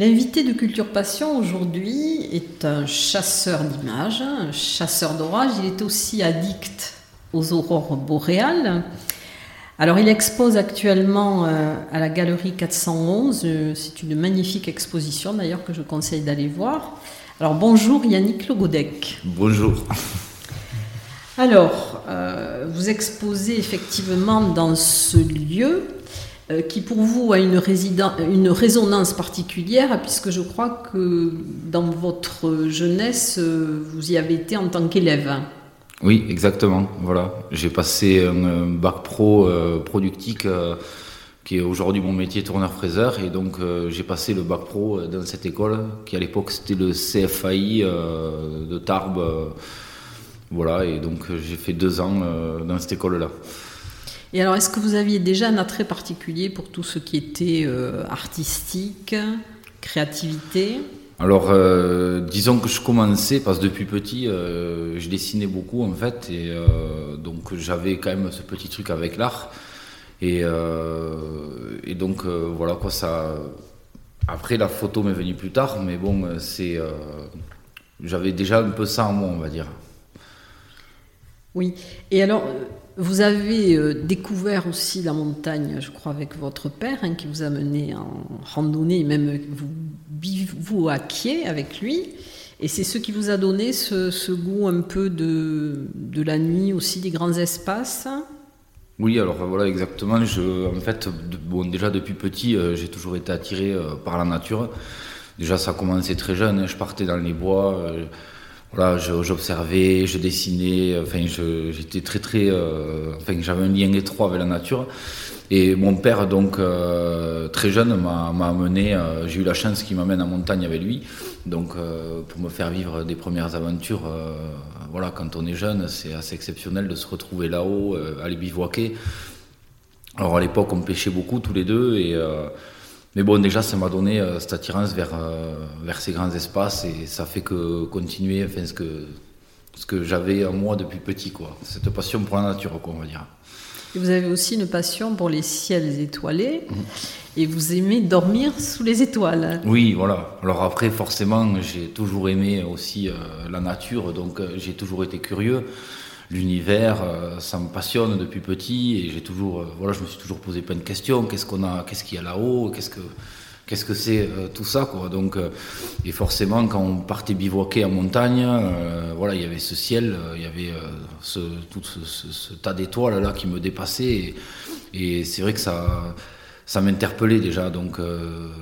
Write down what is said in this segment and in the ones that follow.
L'invité de Culture Passion aujourd'hui est un chasseur d'images, un chasseur d'orage. Il est aussi addict aux aurores boréales. Alors il expose actuellement euh, à la galerie 411. Euh, c'est une magnifique exposition d'ailleurs que je conseille d'aller voir. Alors bonjour Yannick Logodec. Bonjour. Alors, euh, vous exposez effectivement dans ce lieu qui pour vous a une, une, résonance particulière, puisque je crois que dans votre jeunesse, euh, vous y avez été en tant qu'élève. Oui, exactement. Voilà, j'ai passé un bac pro euh, productique, qui est aujourd'hui mon métier tourneur-fraiseur, et donc j'ai passé le bac pro dans cette école, qui à l'époque c'était le CFAI de Tarbes. voilà, et donc j'ai fait deux ans dans cette école-là. Et alors, est-ce que vous aviez déjà un attrait particulier pour tout ce qui était euh, artistique, créativité? Alors, euh, disons que je commençais, parce que depuis petit, euh, je dessinais beaucoup en fait, et donc j'avais quand même ce petit truc avec l'art. Et, et, donc, voilà quoi, ça. Après, la photo m'est venue plus tard, mais bon, c'est. J'avais déjà un peu ça en moi, on va dire. Oui. Et alors, vous avez euh, découvert aussi la montagne, je crois, avec votre père, hein, qui vous a mené en randonnée, même vous bivouaquiez avec lui. Et c'est ce qui vous a donné ce, goût un peu de, de, la nuit aussi, des grands espaces? Oui, alors voilà, exactement. En fait, bon, déjà depuis petit, euh, j'ai toujours été attiré euh, par la nature. Déjà, ça a commencé très jeune. Hein. je partais dans les bois voilà, j'observais, je, dessinais, enfin, j'étais très très, euh, enfin, j'avais un lien étroit avec la nature. Et mon père, donc euh, très jeune, m'a amené. Euh, j'ai eu la chance qu'il m'amène en montagne avec lui, donc pour me faire vivre des premières aventures. voilà, quand on est jeune, c'est assez exceptionnel de se retrouver là-haut, aller bivouaquer. Alors à l'époque, on pêchait beaucoup tous les deux et mais bon, déjà, ça m'a donné euh, cette attirance vers, euh, vers ces grands espaces et ça fait que continuer, enfin, ce que, ce que j'avais en moi depuis petit, quoi. Cette passion pour la nature, quoi, on va dire. Et vous avez aussi une passion pour les ciels étoilés mhm. et vous aimez dormir sous les étoiles. Oui, voilà. Alors après, forcément, j'ai toujours aimé aussi euh, la nature, donc j'ai toujours été curieux l'univers, euh, ça me passionne depuis petit et j'ai toujours, euh, voilà, je me suis toujours posé plein de questions. Qu'est-ce qu'on a, qu'est-ce qu'il y a là-haut, qu'est-ce que qu'est-ce que c'est euh, tout ça quoi? Donc et forcément quand on partait bivouaquer en montagne voilà il y avait ce ciel il y avait ce, tout ce, tas d'étoiles là qui me dépassait et, c'est vrai que ça ça m'interpellait déjà. Donc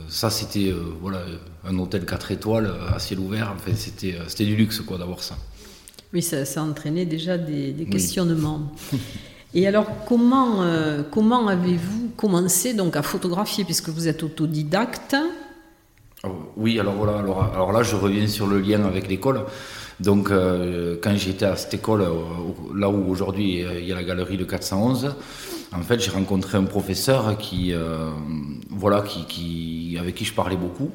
ça c'était voilà un hôtel 4 étoiles à ciel ouvert. Enfin c'était c'était du luxe quoi d'avoir ça oui, ça, a entraîné déjà des, questionnements. Et alors, comment, euh, comment avez-vous commencé donc à photographier, puisque vous êtes autodidacte? Oh, Oui, alors voilà, alors, alors, là, je reviens sur le lien avec l'école. Donc, euh, quand j'étais à cette école, euh, là où aujourd'hui il y a la galerie de 411, en fait, j'ai rencontré un professeur qui, voilà, qui, qui, avec qui je parlais beaucoup.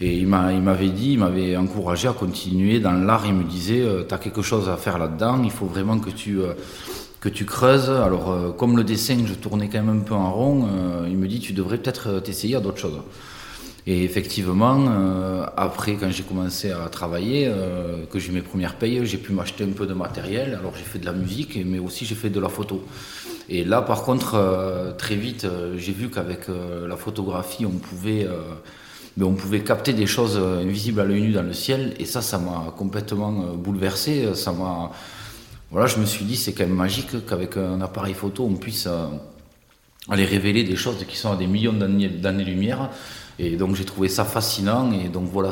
Et il m'avait dit, il m'avait encouragé à continuer dans l'art. Il me disait, euh, tu as quelque chose à faire là-dedans, il faut vraiment que tu, euh, que tu creuses. Alors, euh, comme le dessin, je tournais quand même un peu en rond, il me dit, tu devrais peut-être t'essayer à d'autres choses. Et effectivement, après, quand j'ai commencé à travailler, que j'ai mes premières payes, j'ai pu m'acheter un peu de matériel. Alors, j'ai fait de la musique, mais aussi j'ai fait de la photo. Et là, par contre, très vite, j'ai vu qu'avec la photographie, on pouvait mais on pouvait capter des choses euh, invisibles à l'œil nu dans le ciel, et ça, ça m'a complètement euh, bouleversé. Ça m'a, voilà, je me suis dit, c'est quand même magique qu'avec un appareil photo, on puisse euh, aller révéler des choses qui sont à des millions d'années-lumière Et donc j'ai trouvé ça fascinant et donc voilà,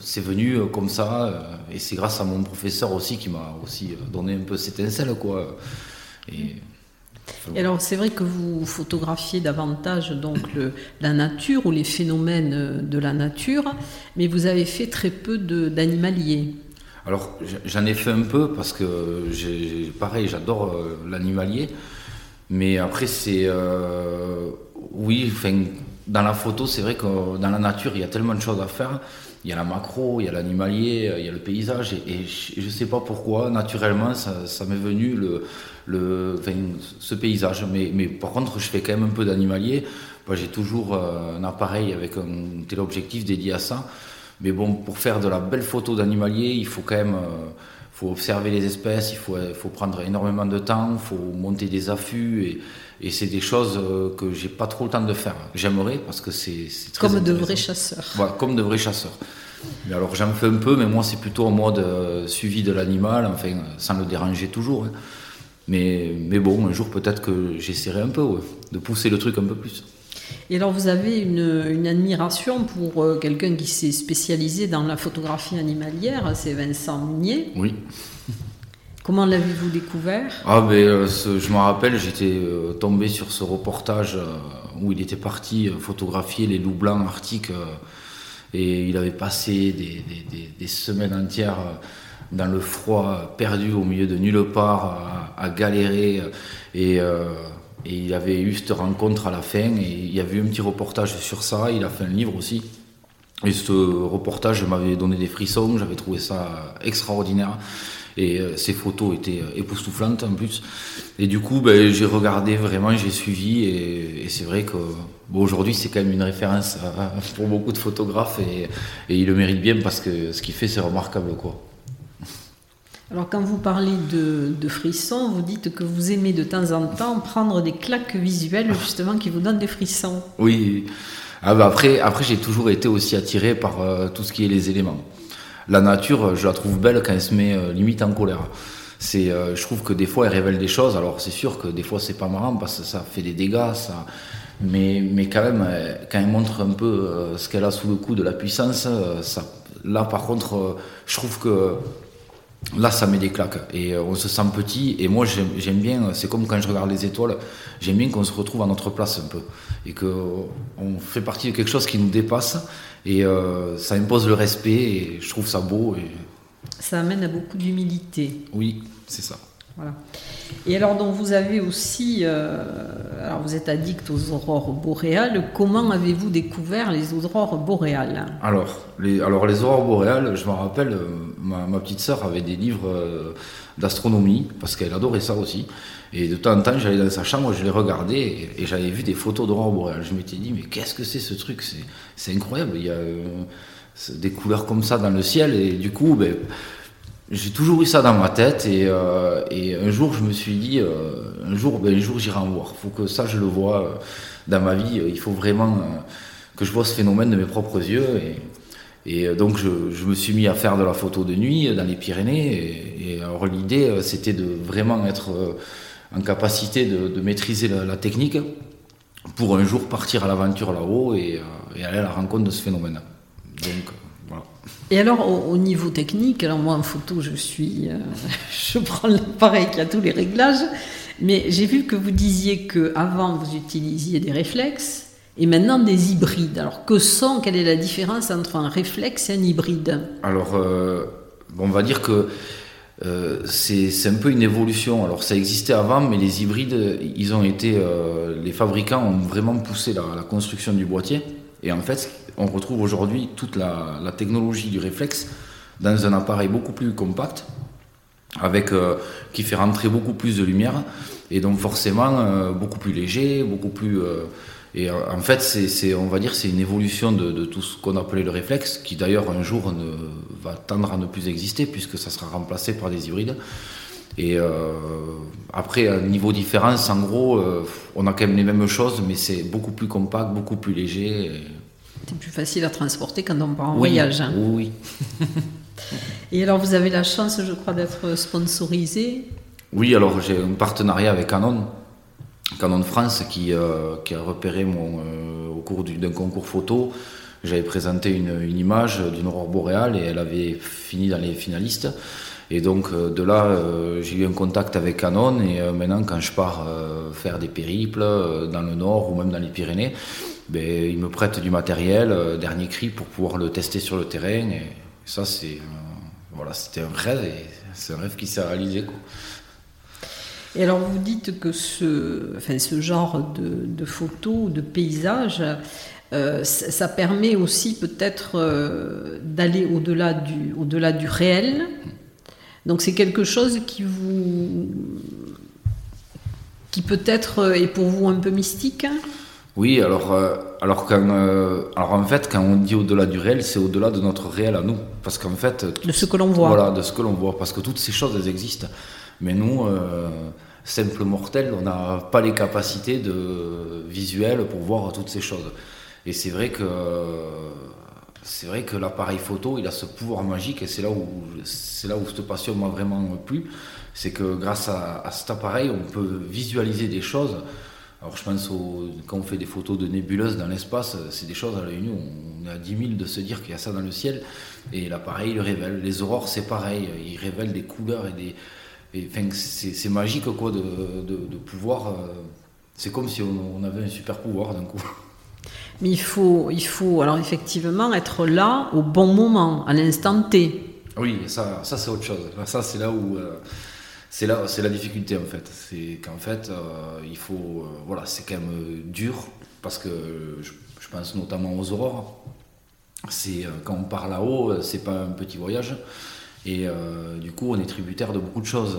c'est venu euh, comme ça euh, et c'est grâce à mon professeur aussi qui m'a aussi euh, donné un peu cette étincelle quoi. Alors c'est vrai que vous photographiez davantage donc la nature ou les phénomènes de la nature, mais vous avez fait très peu d'animalier. Alors j'en ai fait un peu parce que pareil j'adore l'animalier, mais après c'est oui, enfin dans la photo, c'est vrai que dans la nature, il y a tellement de choses à faire. Il y a la macro, il y a l'animalier, il y a le paysage. Et, je ne sais pas pourquoi, naturellement, ça, m'est venu le, ce paysage. Mais, mais, par contre, je fais quand même un peu d'animalier. J'ai toujours euh, un appareil avec un téléobjectif dédié à ça. Mais bon, pour faire de la belle photo d'animalier, il faut quand même euh, faut observer les espèces, il faut, il faut prendre énormément de temps, il faut monter des affûts. Et, et c'est des choses euh, que j'ai pas trop le temps de faire. J'aimerais parce que c'est très Comme de vrais chasseurs. Voilà, comme de vrais chasseurs. Mais alors j'en fais un peu, mais moi c'est plutôt en mode euh, suivi de l'animal, enfin sans le déranger toujours. Hein. Mais, mais bon, un jour peut-être que j'essaierai un peu de pousser le truc un peu plus. Et alors vous avez une, une admiration pour euh, quelqu'un qui s'est spécialisé dans la photographie animalière, c'est Vincent Munier. Oui. Comment l'avez-vous découvert? Ah ben, euh, je me rappelle, j'étais euh, tombé sur ce reportage où il était parti photographier les loups blancs arctiques et il avait passé des, semaines entières dans le froid, perdu au milieu de nulle part, à, galérer et, il avait eu cette rencontre à la fin et il y avait eu un petit reportage sur ça, il a fait un livre aussi. Et ce reportage m'avait donné des frissons, j'avais trouvé ça extraordinaire. Et euh, ces photos étaient euh, époustouflantes en plus. Et du coup, ben, j'ai regardé vraiment, j'ai suivi. Et, c'est vrai que bon, aujourd'hui, c'est quand même une référence pour beaucoup de photographes. Et, il le mérite bien parce que ce qu'il fait, c'est remarquable. Quoi. Alors quand vous parlez de, frissons, vous dites que vous aimez de temps en temps prendre des claques visuelles justement qui vous donnent des frissons. Oui. Ah ben après, après j'ai toujours été aussi attiré par euh, tout ce qui est les éléments la nature, je la trouve belle quand elle se met euh, limite en colère. Euh, je trouve que des fois elle révèle des choses. Alors c'est sûr que des fois c'est pas marrant parce que ça fait des dégâts. Mais, quand même, quand elle montre un peu ce qu'elle a sous le coup de la puissance, là par contre, je trouve que là ça met des claques et on se sent petit. Et moi j'aime bien, c'est comme quand je regarde les étoiles, j'aime bien qu'on se retrouve à notre place un peu et qu'on fait partie de quelque chose qui nous dépasse et euh, ça impose le respect et je trouve ça beau. Et... Ça amène à beaucoup d'humilité. Oui, c'est ça. Et alors, donc, vous avez aussi, euh, alors vous êtes addict aux aurores boréales. Comment avez-vous découvert les aurores boréales? Alors les, alors, les aurores boréales, je me rappelle, euh, ma, petite sœur avait des livres d'astronomie, parce qu'elle adorait ça aussi. Et de temps en temps, j'allais dans sa chambre, je les regardais et, j'avais vu des photos d'aurore boréale. Je m'étais dit, mais qu'est-ce que c'est ce truc? C'est incroyable. Il y a euh, des couleurs comme ça dans le ciel. Et du coup, ben, j'ai toujours eu ça dans ma tête. Et, euh, un jour, je me suis dit, euh, un jour, ben, un jour j'irai en voir. Il faut que ça, je le vois dans ma vie. Il faut vraiment que je vois ce phénomène de mes propres yeux. Et, donc je, me suis mis à faire de la photo de nuit dans les Pyrénées. Et, alors l'idée, c'était de vraiment être en capacité de, maîtriser la, technique pour un jour partir à l'aventure là-haut et, euh, aller à la rencontre de ce phénomène. Donc. Et alors, au, niveau technique, alors moi en photo, je suis, euh, je prends l'appareil qui a tous les réglages, mais j'ai vu que vous disiez que avant vous utilisiez des réflexes et maintenant des hybrides. Alors, que sont, quelle est la différence entre un réflexe et un hybride? Alors, euh, on va dire que euh, c'est un peu une évolution. Alors ça existait avant, mais les hybrides, ils ont été, euh, les fabricants ont vraiment poussé la, construction du boîtier. Et en fait, on retrouve aujourd'hui toute la, technologie du réflexe dans un appareil beaucoup plus compact, avec euh, qui fait rentrer beaucoup plus de lumière, et donc forcément beaucoup plus léger, beaucoup plus et euh, en fait, c'est, on va dire, c'est une évolution de, tout ce qu'on appelait le réflexe, qui d'ailleurs un jour va tendre à ne plus exister puisque ça sera remplacé par des hybrides. Et euh, après, niveau différence, en gros, euh, on a quand même les mêmes choses, mais c'est beaucoup plus compact, beaucoup plus léger. C'est plus facile à transporter quand on part en voyage. Hein. Oui. et alors, vous avez la chance, je crois, d'être sponsorisé? Oui, alors j'ai un partenariat avec Canon. Canon France qui, euh, qui a repéré mon, euh, au cours d'un concours photo J'avais présenté une, une image d'une aurore boréale et elle avait fini dans les finalistes. Et donc euh, de là, euh, j'ai eu un contact avec Canon et euh, maintenant quand je pars faire des périples dans le nord ou même dans les Pyrénées, ben, ils me prêtent du matériel, dernier cri, pour pouvoir le tester sur le terrain. Et ça, c'est voilà, c'était un rêve et c'est un rêve qui s'est réalisé. Et alors vous dites que ce, enfin, ce genre de, de photos, de paysages, ça permet aussi peut-être d'aller au-delà du, au-delà du réel. Donc c'est quelque chose qui vous, qui peut-être est pour vous un peu mystique? Oui, alors, euh, alors, quand, alors en fait, quand on dit au-delà du réel, c'est au-delà de notre réel à nous. Parce qu'en fait. De ce que l'on voit. Voilà, de ce que l'on voit. Parce que toutes ces choses, elles existent. Mais nous, simples mortels, on n'a pas les capacités de, visuelles pour voir toutes ces choses. Et c'est vrai que c'est vrai que l'appareil photo, il a ce pouvoir magique et c'est là où c'est là où cette passion m'a vraiment plu, c'est que grâce à, cet appareil, on peut visualiser des choses. Alors je pense au, quand on fait des photos de nébuleuses dans l'espace, c'est des choses à l'œil nu, on est à 10 000 de se dire qu'il y a ça dans le ciel et l'appareil il révèle. Les aurores c'est pareil, il révèle des couleurs et des enfin, c'est magique quoi de, de, pouvoir. Euh, c'est comme si on avait un super pouvoir d'un coup. Mais il faut, il faut alors effectivement être là au bon moment, à l'instant T. Oui, ça, ça c'est autre chose. Ça, c'est là où. Euh, c'est la difficulté en fait. C'est qu'en fait, euh, il faut, euh, voilà, c'est quand même dur parce que je, pense notamment aux aurores. C'est quand on part là-haut, c'est pas un petit voyage et du coup, on est tributaire de beaucoup de choses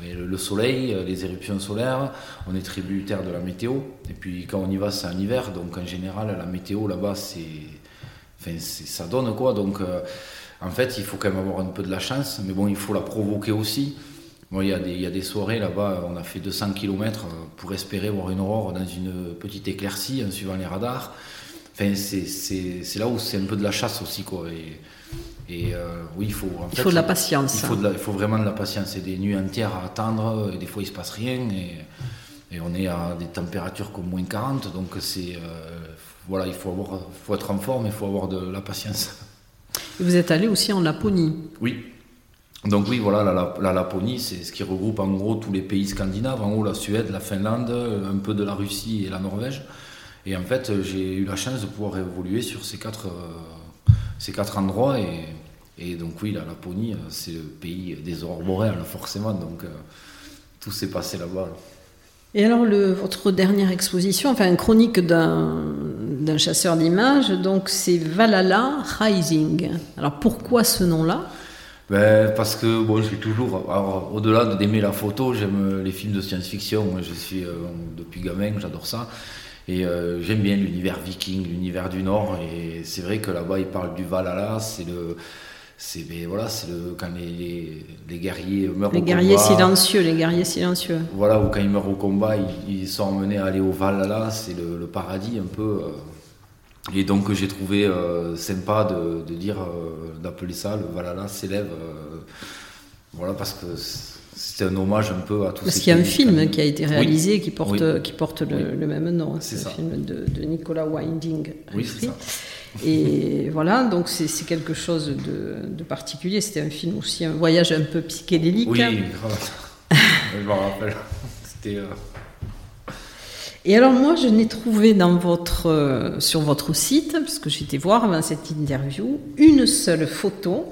le soleil, euh, les éruptions solaires, on est tributaire de la météo. Et puis quand on y va, c'est en hiver, donc en général, la météo là-bas, ça donne quoi. Donc euh, en fait, il faut quand même avoir un peu de la chance, mais bon, il faut la provoquer aussi. il, y a des, il y a des soirées là-bas, on a fait 200 km pour espérer voir une aurore dans une petite éclaircie en suivant les radars. Enfin, c'est là où c'est un peu de la chasse aussi. Quoi. Et euh, oui, il faut. il faut de la patience. Il faut, il faut vraiment de la patience. C'est des nuits entières à attendre, et des fois il se passe rien, et, et on est à des températures comme moins 40, donc c'est. Euh, voilà, il faut, avoir, faut être en forme, il faut avoir de la patience. vous êtes allé aussi en Laponie Oui. Donc oui, voilà, la, la, Laponie, c'est ce qui regroupe en gros tous les pays scandinaves, en haut la Suède, la Finlande, un peu de la Russie et la Norvège. Et en fait, j'ai eu la chance de pouvoir évoluer sur ces quatre, euh, ces quatre endroits et et donc oui, la Laponie, euh, c'est le pays des aurores boréales, forcément. Donc euh, tout s'est passé là-bas. Et alors, le, votre dernière exposition, enfin, une chronique d'un chasseur d'images, donc c'est Valhalla Rising. Alors, pourquoi ce nom-là? Ben, Parce que, bon, j'ai toujours, au-delà d'aimer la photo, j'aime les films de science-fiction. Je suis, euh, depuis gamin, j'adore ça. Et j'aime bien l'univers viking, l'univers du Nord. Et c'est vrai que là-bas, ils parlent du Valhalla, c'est le c'est voilà, c'est le, quand les, les, guerriers meurent les guerriers silencieux, les guerriers silencieux. Voilà, ou quand ils meurent au combat, ils, sont emmenés à aller au Valhalla, c'est le, paradis un peu. Euh. et donc j'ai trouvé euh, sympa de, de dire, euh, d'appeler ça le Valhalla s'élève. voilà, parce que c'est un hommage un peu à tout Parce qu'il y a un film qui a été réalisé qui porte, qui porte le, même nom. C'est un film de, de Nicolas Winding. Oui, c'est ça. Et voilà, donc c'est quelque chose de, particulier. C'était un film aussi, un voyage un peu psychédélique. Oui, je m'en rappelle. Euh, Et alors moi, je n'ai trouvé dans votre, euh, sur votre site, parce que j'étais voir avant cette interview, une seule photo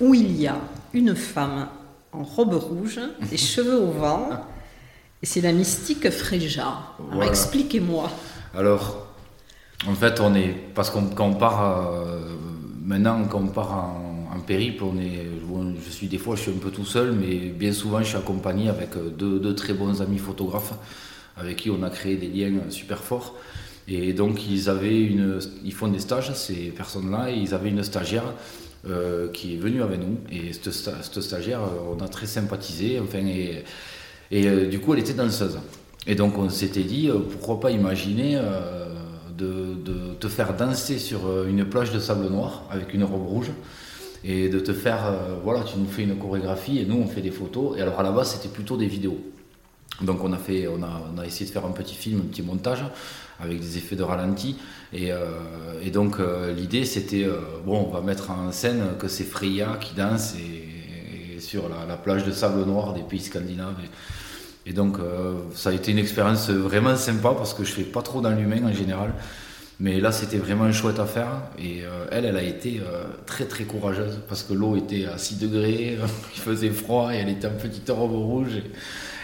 où il y a une femme en robe rouge, des cheveux au vent, et c'est la mystique Fréja. Alors expliquez-moi. Alors, en fait, on est. Parce qu'on part. Euh, maintenant, quand on part en, périple, on est. je suis des fois, je suis un peu tout seul, mais bien souvent, je suis accompagné avec euh, deux, très bons amis photographes avec qui on a créé des liens super forts. Et donc, ils avaient une. Ils font des stages, ces personnes-là, et ils avaient une stagiaire. Euh, qui est venue avec nous et cette, stagiaire on a très sympathisé enfin et du coup elle était danseuse et donc on s'était dit pourquoi pas imaginer de, te faire danser sur euh, une plage de sable noir avec une robe rouge et de te faire, euh, voilà, tu nous fais une chorégraphie et nous on fait des photos. Et alors à la base c'était plutôt des vidéos. Donc on a, fait, on, a, essayé de faire un petit film, un petit montage avec des effets de ralenti. Et, et donc l'idée c'était, bon, on va mettre en scène que c'est Freya qui danse et, sur la, plage de sable noir des pays scandinaves. Donc ça a été une expérience vraiment sympa parce que je fais pas trop dans l'humain en général. Mais là, c'était vraiment chouette à faire. Et euh, elle, elle a été euh, très très courageuse parce que l'eau était à 6 degrés, il faisait froid et elle était en petite robe rouge.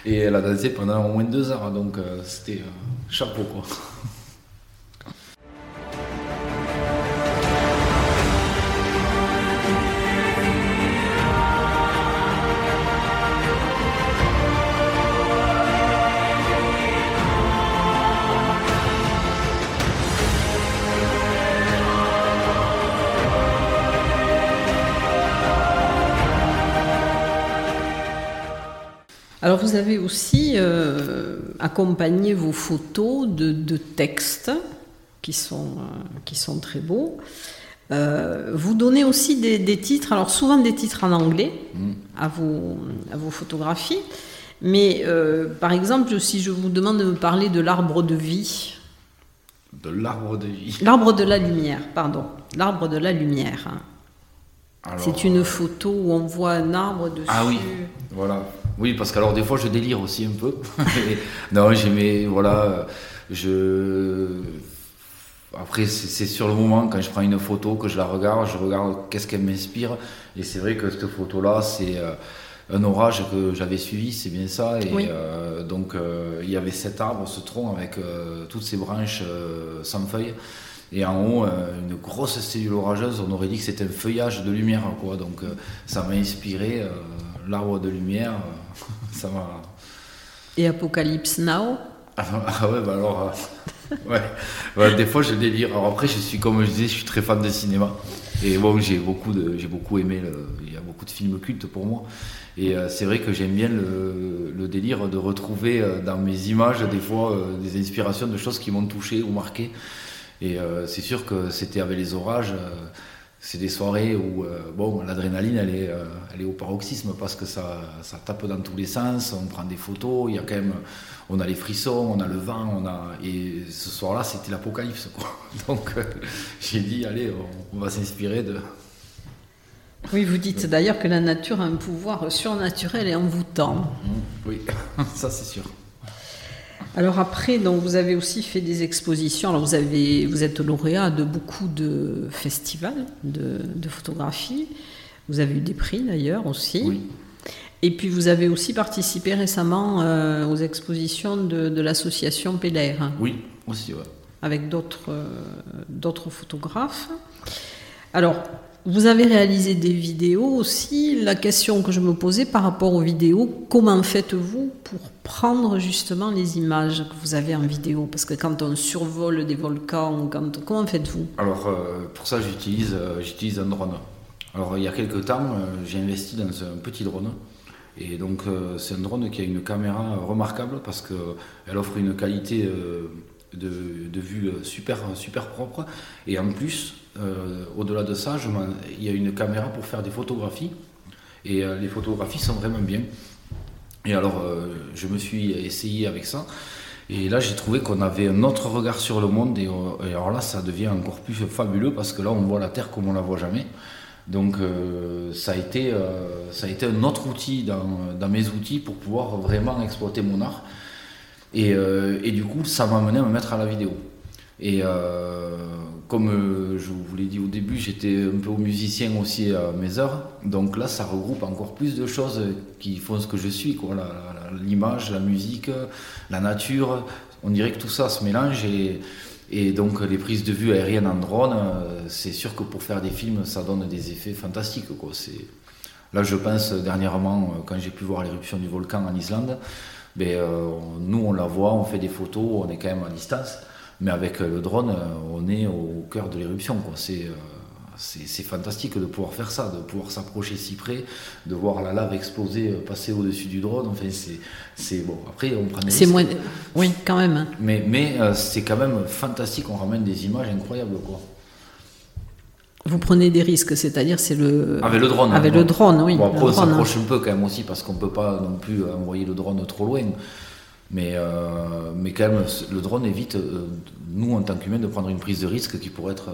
Et, et elle a dansé pendant au moins deux heures. Donc euh, c'était chapeau quoi. Vous avez aussi euh, accompagné vos photos de, textes qui sont, euh, qui sont très beaux. Euh, vous donnez aussi des, titres, alors souvent des titres en anglais mm. à, vos, à vos photographies, mais par exemple si je vous demande de me parler de l'arbre de vie. De l'arbre de vie. L'arbre de la lumière, pardon. L'arbre de la lumière. C'est une photo où on voit un arbre dessus. Ah oui, voilà. Oui, parce qu'alors des fois je délire aussi un peu. non, j'aimais, voilà, je. Après, c'est sur le moment, quand je prends une photo, que je la regarde, je regarde qu'est-ce qu'elle m'inspire. Et c'est vrai que cette photo-là, c'est euh, un orage que j'avais suivi, c'est bien ça. Et euh, donc, euh, il y avait cet arbre, ce tronc avec toutes ces branches sans feuilles. Et en haut, une grosse cellule orageuse, on aurait dit que c'était un feuillage de lumière. Quoi. Donc, ça m'a inspiré l'arbre de lumière, ça m'a. Et Apocalypse Now ah, ah, ouais, bah alors. Euh, ouais. des fois je délire. Alors après, je suis, comme je disais, je suis très fan de cinéma. Et bon, j'ai beaucoup, de, j'ai beaucoup aimé. il y a beaucoup de films cultes pour moi. Et euh, c'est vrai que j'aime bien le, le, délire de retrouver dans mes images, des fois, des inspirations de choses qui m'ont touché ou marqué. Et c'est sûr que c'était avec les orages c'est des soirées où euh, bon, l'adrénaline elle est, euh, elle est au paroxysme parce que ça, ça, tape dans tous les sens, on prend des photos, il y a quand même, on a les frissons, on a le vent, on a et ce soir-là c'était l'apocalypse Donc euh, j'ai dit allez, on, va s'inspirer de. Oui, vous dites d'ailleurs que la nature a un pouvoir surnaturel et envoûtant. Mmh, oui, ça c'est sûr. Alors après, donc vous avez aussi fait des expositions. Alors vous avez, vous êtes lauréat de beaucoup de festivals de, photographie. Vous avez eu des prix d'ailleurs aussi. Oui. Et puis vous avez aussi participé récemment euh, aux expositions de, l'association PLR. Oui, aussi, ouais. Avec d'autres, euh, d'autres photographes. Alors, vous avez réalisé des vidéos aussi. La question que je me posais par rapport aux vidéos, comment faites-vous pour prendre justement les images que vous avez en vidéo? Parce que quand on survole des volcans, quand, comment faites-vous? Alors euh, pour ça, j'utilise, euh, j'utilise un drone. Alors il y a quelques temps, euh, j'ai investi dans un petit drone. Et donc c'est un drone qui a une caméra remarquable parce qu'elle offre une qualité de, de, vue super, super propre. Et en plus, euh, au-delà de ça, il y a une caméra pour faire des photographies. Et euh, les photographies sont vraiment bien. Et alors, euh, je me suis essayé avec ça. Et là, j'ai trouvé qu'on avait un autre regard sur le monde. Et, alors là, ça devient encore plus fabuleux parce que là, on voit la Terre comme on la voit jamais. Donc, ça, a été, ça a été un autre outil dans, mes outils pour pouvoir vraiment exploiter mon art. Et, et du coup, ça m'a amené à me mettre à la vidéo. Et comme euh, je vous l'ai dit au début, j'étais un peu musicien aussi à mes heures. Donc là, ça regroupe encore plus de choses qui font ce que je suis. L'image, la, musique, la nature. On dirait que tout ça se mélange. Et, donc les prises de vue aériennes en drone, euh, c'est sûr que pour faire des films, ça donne des effets fantastiques. Quoi. Là, je pense dernièrement, euh, quand j'ai pu voir l'éruption du volcan en Islande, ben, nous, on la voit, on fait des photos, on est quand même à distance. Mais avec le drone, euh, on est au cœur de l'éruption. Euh, c'est fantastique de pouvoir faire ça, de pouvoir s'approcher si près, de voir la lave exploser, euh, passer au-dessus du drone. Enfin, c'est bon. Après, on prend des C'est moins. Oui, quand même. Hein. Mais, c'est quand même fantastique. On ramène des images incroyables, quoi. Vous prenez des risques, c'est-à-dire c'est le. Avec le drone. Avec le drone, oui. Bon, après, on s'approche un peu quand même aussi parce qu'on ne peut pas non plus envoyer le drone trop loin. Mais, mais quand même, le drone évite, nous en tant qu'humains, de prendre une prise de risque qui pourrait être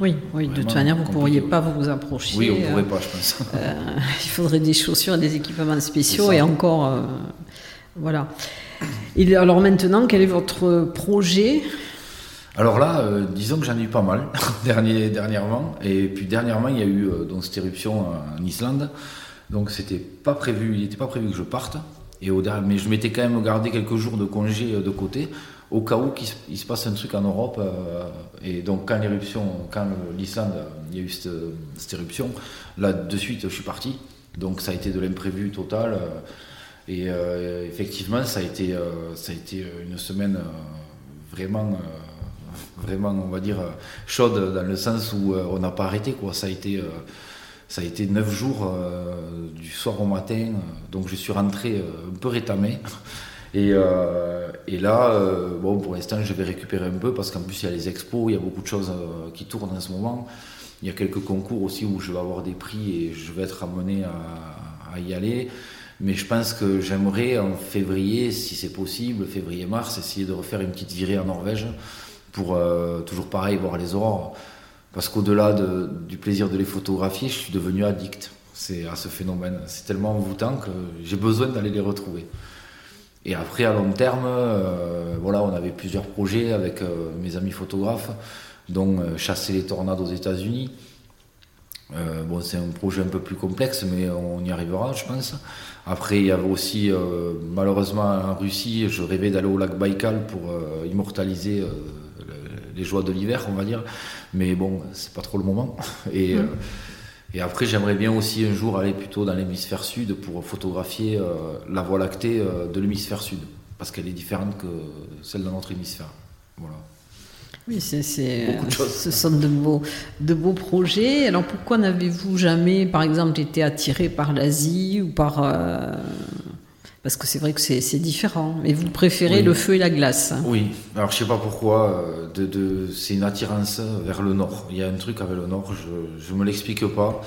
oui, oui de toute manière, vous ne pourriez pas vous approcher. Oui, on ne pourrait pas, je pense. il faudrait des chaussures et des équipements spéciaux et encore. voilà. Et alors maintenant, quel est votre projet? Alors là, euh, disons que j'en ai eu pas mal dernièrement. Et puis dernièrement, il y a eu euh, cette éruption en Islande. Donc c'était pas prévu, il n'était pas prévu que je parte. Et au mais je m'étais quand même gardé quelques jours de congé euh, de côté au cas où il se passe un truc en Europe. et donc quand l'éruption, quand l'Islande, il y a eu cette, éruption, là de suite je suis parti. Donc ça a été de l'imprévu total. et effectivement, ça a été une semaine vraiment vraiment, on va dire, chaude dans le sens où euh, on n'a pas arrêté. Quoi. Ça a été, euh, ça a été neuf jours euh, du soir au matin. donc je suis rentré un peu rétamé. Et, et là, bon, pour l'instant, je vais récupérer un peu parce qu'en plus, il y a les expos, il y a beaucoup de choses qui tournent en ce moment. Il y a quelques concours aussi où je vais avoir des prix et je vais être amené à, à y aller. Mais je pense que j'aimerais en février, si c'est possible, février-mars, essayer de refaire une petite virée en Norvège pour euh, toujours pareil voir les aurores. Parce qu'au-delà du plaisir de les photographier, je suis devenu addict à ce phénomène. C'est tellement envoûtant que j'ai besoin d'aller les retrouver. Et après, à long terme, euh, voilà, on avait plusieurs projets avec euh, mes amis photographes, dont chasser les tornades aux États-Unis. bon, c'est un projet un peu plus complexe, mais on y arrivera, je pense. Après, il y avait aussi, malheureusement, en Russie, je rêvais d'aller au lac Baïkal pour immortaliser les joies de l'hiver, on va dire. Mais bon, c'est pas trop le moment. Et, euh, et après, j'aimerais bien aussi un jour aller plutôt dans l'hémisphère sud pour photographier euh, la voie lactée euh, de l'hémisphère sud, parce qu'elle est différente que celle de notre hémisphère. Voilà. Oui, c'est, ce sont de beaux, de beaux projets. Alors pourquoi n'avez-vous jamais, par exemple, été attiré par l'Asie ou par parce que c'est vrai que c'est différent. Mais vous préférez le feu et la glace. Hein? Oui. Alors je sais pas pourquoi. Euh, de, de, c'est une attirance vers le nord. Il y a un truc avec le nord. Je ne me l'explique pas.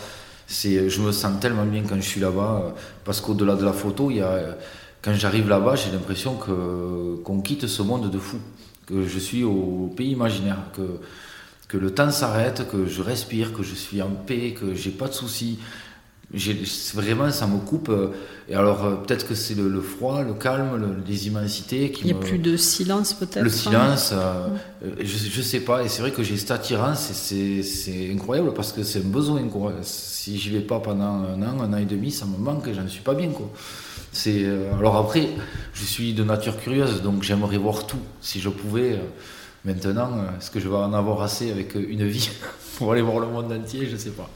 C'est, je me sens tellement bien quand je suis là-bas. Euh, parce qu'au-delà de la photo, il y a, quand j'arrive là-bas, j'ai l'impression que qu'on quitte ce monde de fou. Que je suis au pays imaginaire. Que que le temps s'arrête, que je respire, que je suis en paix, que j'ai pas de soucis vraiment, ça me coupe. Euh, et alors, euh, peut-être que c'est le, froid, le calme, les immensités qui Il n'y a plus de silence, peut-être Le silence, euh, je ne sais pas. Et c'est vrai que j'ai cette attirance, c'est incroyable parce que c'est un besoin. Si j'y vais pas pendant un an, un an et demi, ça me manque et j'en suis pas bien. Quoi. alors après, je suis de nature curieuse, donc j'aimerais voir tout. Si je pouvais. Maintenant, est-ce que je vais en avoir assez avec une vie pour aller voir le monde entier Je ne sais pas.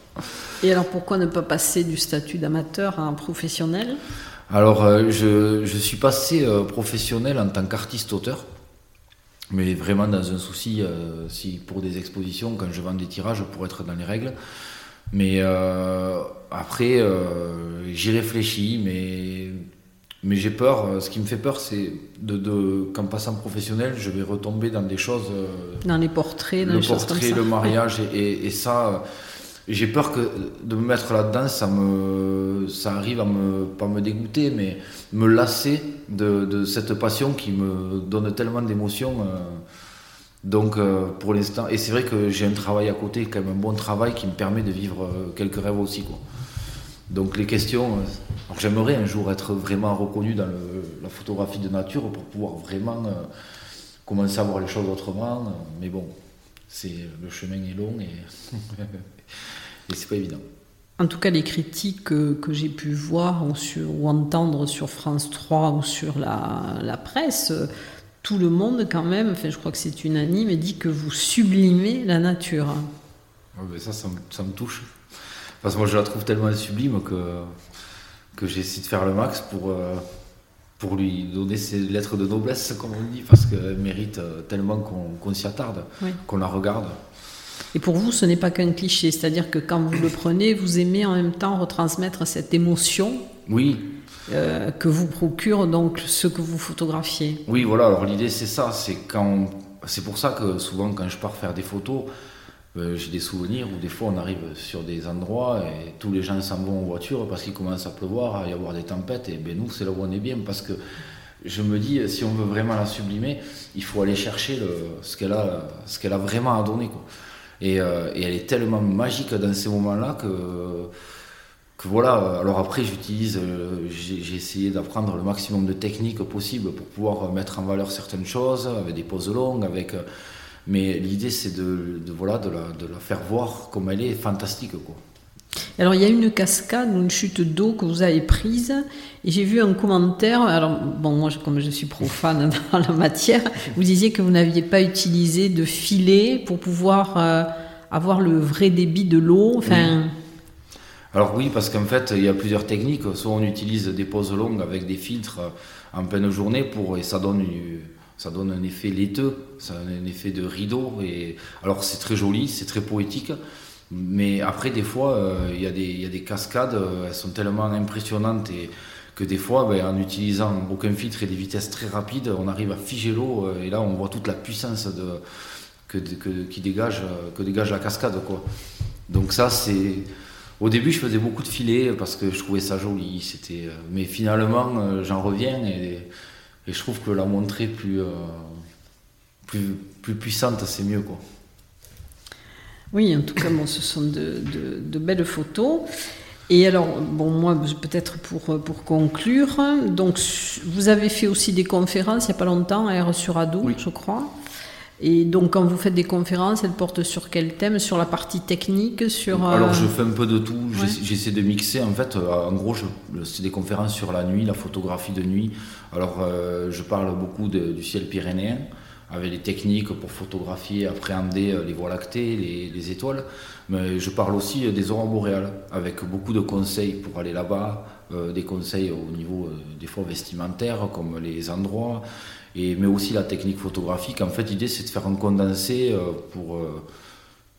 Et alors pourquoi ne pas passer du statut d'amateur à un professionnel? Alors euh, je, je, suis passé euh, professionnel en tant qu'artiste-auteur, mais vraiment dans un souci, euh, si pour des expositions, quand je vends des tirages, pour être dans les règles. Mais après, j'y réfléchis, mais, mais j'ai peur. Ce qui me fait peur, c'est de, de, qu'en passant professionnel, je vais retomber dans des choses. dans les portraits, dans le les portrait, choses comme ça. le mariage, et, et ça j'ai peur que de me mettre là-dedans, ça me, arrive à me, pas me dégoûter, mais me lasser de, cette passion qui me donne tellement d'émotions. Euh. donc euh, pour l'instant, et c'est vrai que j'ai un travail à côté, quand même un bon travail qui me permet de vivre euh, quelques rêves aussi. Donc les questions, j'aimerais un jour être vraiment reconnu dans la photographie de nature pour pouvoir vraiment commencer à voir les choses autrement. Mais bon, c'est le chemin est long et Et c'est pas évident. En tout cas, les critiques que, j'ai pu voir ou, ou, entendre sur France 3 ou sur la, la, presse, tout le monde quand même, enfin je crois que c'est unanime, dit que vous sublimez la nature. ça, ça me, touche. Parce que moi je la trouve tellement sublime que, que j'essaie de faire le max pour, euh, pour lui donner ses lettres de noblesse, comme on dit, parce qu'elle mérite euh, tellement qu'on s'y attarde, qu'on la regarde. Et pour vous, ce n'est pas qu'un cliché, c'est-à-dire que quand vous le prenez, vous aimez en même temps retransmettre cette émotion. Oui. Euh, que vous procure donc ce que vous photographiez. Oui, voilà. Alors l'idée c'est ça, c'est quand, c'est pour ça que souvent quand je pars faire des photos, j'ai des souvenirs où des fois on arrive sur des endroits et tous les gens s'en vont en voiture parce qu'il commence à pleuvoir, à y avoir des tempêtes et ben nous c'est là où on est bien parce que je me dis, si on veut vraiment la sublimer, il faut aller chercher ce qu'elle a, ce a vraiment à donner. Quoi. Et, euh, et, elle est tellement magique dans ces moments-là que, que voilà. Alors après, j'utilise, euh, j'ai essayé d'apprendre le maximum de techniques possibles pour pouvoir mettre en valeur certaines choses avec des poses longues, avec. Mais l'idée, c'est de, de, voilà, de la, de la faire voir comme elle est fantastique, quoi. Alors il y a une cascade une chute d'eau que vous avez prise et j'ai vu un commentaire. Alors bon moi comme je suis profane dans la matière, vous disiez que vous n'aviez pas utilisé de filet pour pouvoir euh, avoir le vrai débit de l'eau. Enfin. Alors oui parce qu'en fait il y a plusieurs techniques. Soit on utilise des poses longues avec des filtres en pleine journée pour et ça donne ça donne un effet laiteux, ça donne un effet de rideau et alors c'est très joli, c'est très poétique. Mais après, des fois, euh, il y, a des cascades, euh, elles sont tellement impressionnantes que des fois, ben, en utilisant aucun filtre et des vitesses très rapides, on arrive à figer l'eau euh, et là, on voit toute la puissance que, qui dégage, que dégage la cascade. Donc ça, c'est... Au début, je faisais beaucoup de filets parce que je trouvais ça joli. Mais finalement, j'en reviens et, je trouve que la montrer plus, plus, plus puissante, c'est mieux. Quoi. Oui, en tout cas, bon, ce sont de, de, belles photos. Et alors, bon, moi, peut-être pour, pour conclure, donc vous avez fait aussi des conférences il n'y a pas longtemps à R sur Ado, je crois. Et donc, quand vous faites des conférences, elles portent sur quel thème? Sur la partie technique sur, Alors, euh, je fais un peu de tout. J'essaie de mixer. En fait, euh, en gros, c'est des conférences sur la nuit, la photographie de nuit. Alors, euh, je parle beaucoup du ciel pyrénéen avec les techniques pour photographier, appréhender les voies lactées, les, étoiles. Mais je parle aussi des aurores boréales, avec beaucoup de conseils pour aller là-bas, euh, des conseils au niveau des fois vestimentaires, comme les endroits, et, mais aussi la technique photographique. En fait, l'idée, c'est de faire un condensé pour,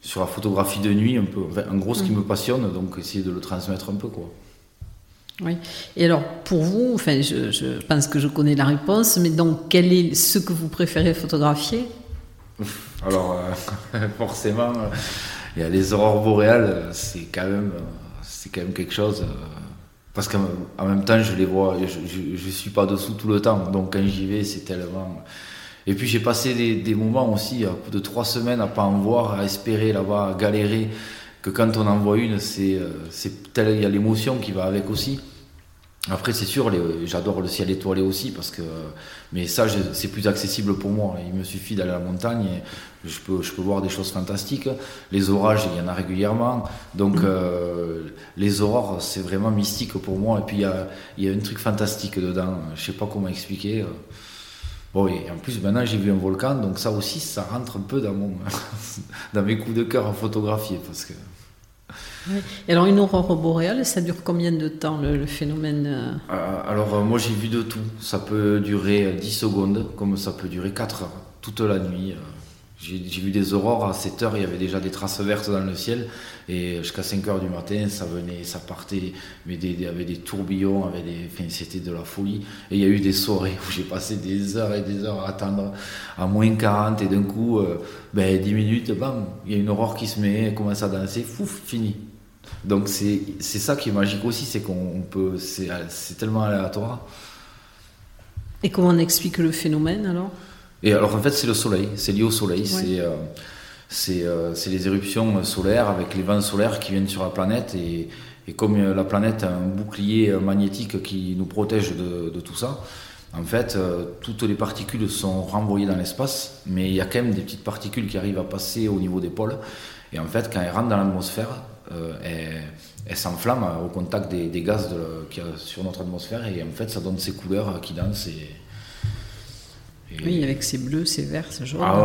sur la photographie de nuit, un peu. en gros, ce qui mmh. me passionne, donc essayer de le transmettre un peu. quoi. Oui. Et alors, pour vous, enfin, je, pense que je connais la réponse, mais donc, quel est ce que vous préférez photographier? Alors, euh, forcément, il y a les aurores boréales, c'est quand même, c'est quand même quelque chose. Euh, parce qu'en même temps, je les vois, je ne suis pas dessous tout le temps. Donc, quand j'y vais, c'est tellement. Et puis, j'ai passé des, moments aussi, de trois semaines, à pas en voir, à espérer là-bas, à galérer que quand on en voit une, c'est, euh, il y a l'émotion qui va avec aussi. Après, c'est sûr, j'adore le ciel étoilé aussi, parce que, mais ça, c'est plus accessible pour moi. Il me suffit d'aller à la montagne et je peux, je peux voir des choses fantastiques. Les orages, il y en a régulièrement. Donc, euh, les aurores, c'est vraiment mystique pour moi. Et puis, il y a, y a un truc fantastique dedans. Je sais pas comment expliquer. Bon, et en plus, maintenant, j'ai vu un volcan, donc ça aussi, ça rentre un peu dans, mon, dans mes coups de cœur à photographier. Parce que, et alors une aurore boréale, ça dure combien de temps le, phénomène euh euh, Alors euh, moi j'ai vu de tout. Ça peut durer 10 secondes, comme ça peut durer 4 heures, toute la nuit. J'ai vu des aurores à 7 heures, il y avait déjà des traces vertes dans le ciel. Et jusqu'à 5 heures du matin, ça venait, ça partait, mais des, avec des tourbillons, avec des, c'était de la folie. Et il y a eu des soirées où j'ai passé des heures et des heures à attendre à moins 40 et d'un coup, ben, 10 minutes, bam, il y a une aurore qui se met, elle commence à danser, fouf, fini. Donc c'est ça qui est magique aussi, c'est qu'on peut, c'est tellement aléatoire. Et comment on explique le phénomène alors? Et alors en fait c'est le soleil, c'est lié au soleil, c'est euh, euh, les éruptions solaires avec les vents solaires qui viennent sur la planète et, et comme la planète a un bouclier magnétique qui nous protège de, de tout ça, en fait, euh, toutes les particules sont renvoyées dans l'espace, mais il y a quand même des petites particules qui arrivent à passer au niveau des pôles. Et en fait, quand elles rentrent dans l'atmosphère, euh, elle, s'enflamme au contact des, gaz qu'il y a sur notre atmosphère et en fait ça donne ces couleurs qui dansent. Et, Oui, avec ces bleus, ces verts, ces jaunes. Ah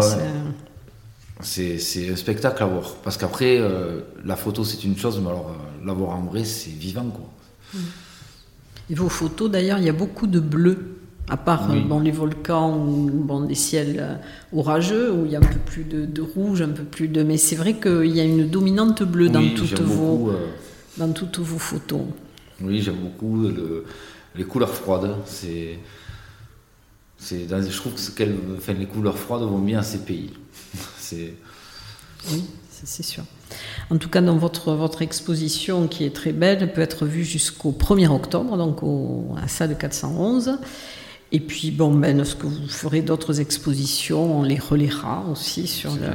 c'est un spectacle à voir. Parce qu'après, euh, la photo c'est une chose, mais alors euh, la voir en vrai c'est vivant. Quoi. Et vos photos d'ailleurs, il y a beaucoup de bleus à part bon, les volcans ou bon, des ciels euh, orageux où il y a un peu plus de, rouge, un peu plus de. Mais c'est vrai qu'il y a une dominante bleue dans, toutes vos, euh, dans toutes vos photos. Oui, j'aime beaucoup les couleurs froides. C'est, c'est, je trouve que les couleurs froides vont bien à ces pays. c'est... Oui, c'est sûr. En tout cas, dans votre, votre exposition qui est très belle, peut être vue jusqu'au 1er octobre, donc au, à ça de 411. Et puis, bon, ben, ce que vous ferez d'autres expositions, on les relaiera aussi sur le.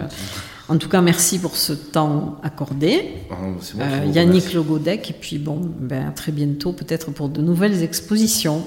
En tout cas, merci pour ce temps accordé. Ah, Euh, Yannick. Logodec, et puis bon, ben, à très bientôt, peut-être pour de nouvelles expositions.